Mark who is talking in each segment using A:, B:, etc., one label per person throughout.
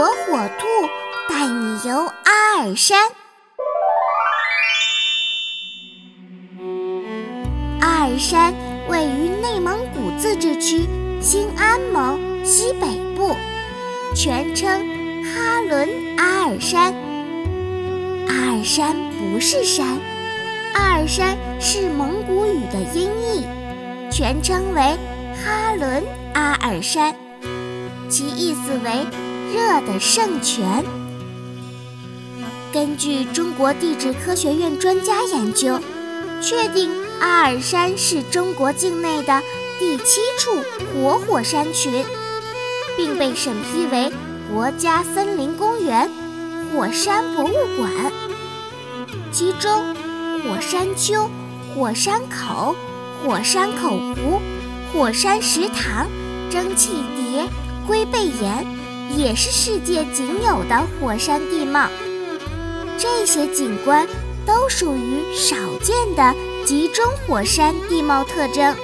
A: 火火兔带你游阿尔山。阿尔山位于内蒙古自治区兴安盟西北部，全称哈伦阿尔山。阿尔山不是山，阿尔山是蒙古语的音译，全称为哈伦阿尔山。其意思为“热的圣泉”。根据中国地质科学院专家研究，确定阿尔山是中国境内的第七处活火山群，并被审批为国家森林公园、火山博物馆。其中，火山丘、火山口、火山口湖、火山石塘、蒸汽碟。龟背岩也是世界仅有的火山地貌，这些景观都属于少见的集中火山地貌特征，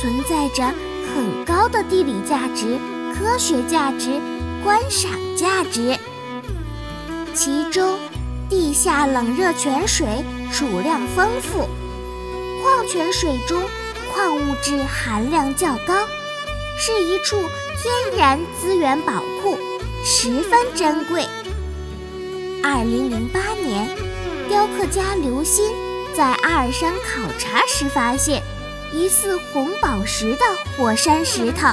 A: 存在着很高的地理价值、科学价值、观赏价值。其中，地下冷热泉水储量丰富，矿泉水中矿物质含量较高，是一处。天然资源宝库十分珍贵。二零零八年，雕刻家刘鑫在阿尔山考察时发现疑似红宝石的火山石头。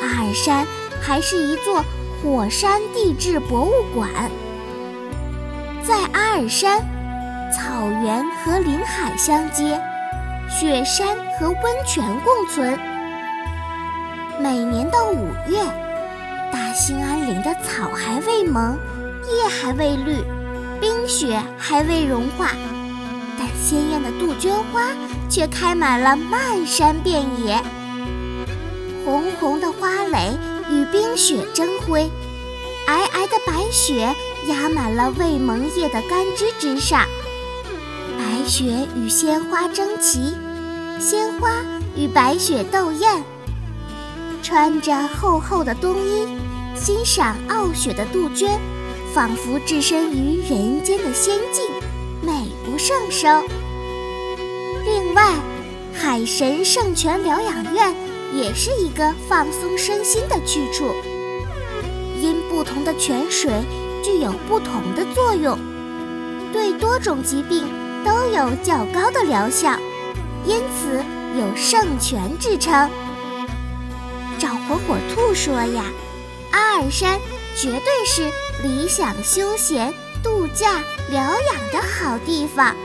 A: 阿尔山还是一座火山地质博物馆。在阿尔山，草原和林海相接，雪山和温泉共存。每年的五月，草还未萌，叶还未绿，冰雪还未融化，但鲜艳的杜鹃花却开满了漫山遍野。红红的花蕾与冰雪争辉，皑皑的白雪压满了未萌叶的干枝之上。白雪与鲜花争奇，鲜花与白雪斗艳。穿着厚厚的冬衣，赏傲雪的杜鹃，仿佛置身于人间的仙境，美不胜收。另外，海神圣泉疗养院也是一个放松身心的去处，因不同的泉水具有不同的作用，对多种疾病都有较高的疗效，因此有圣泉之称。找火火兔说呀，阿尔山绝对是理想休闲、度假、疗养的好地方。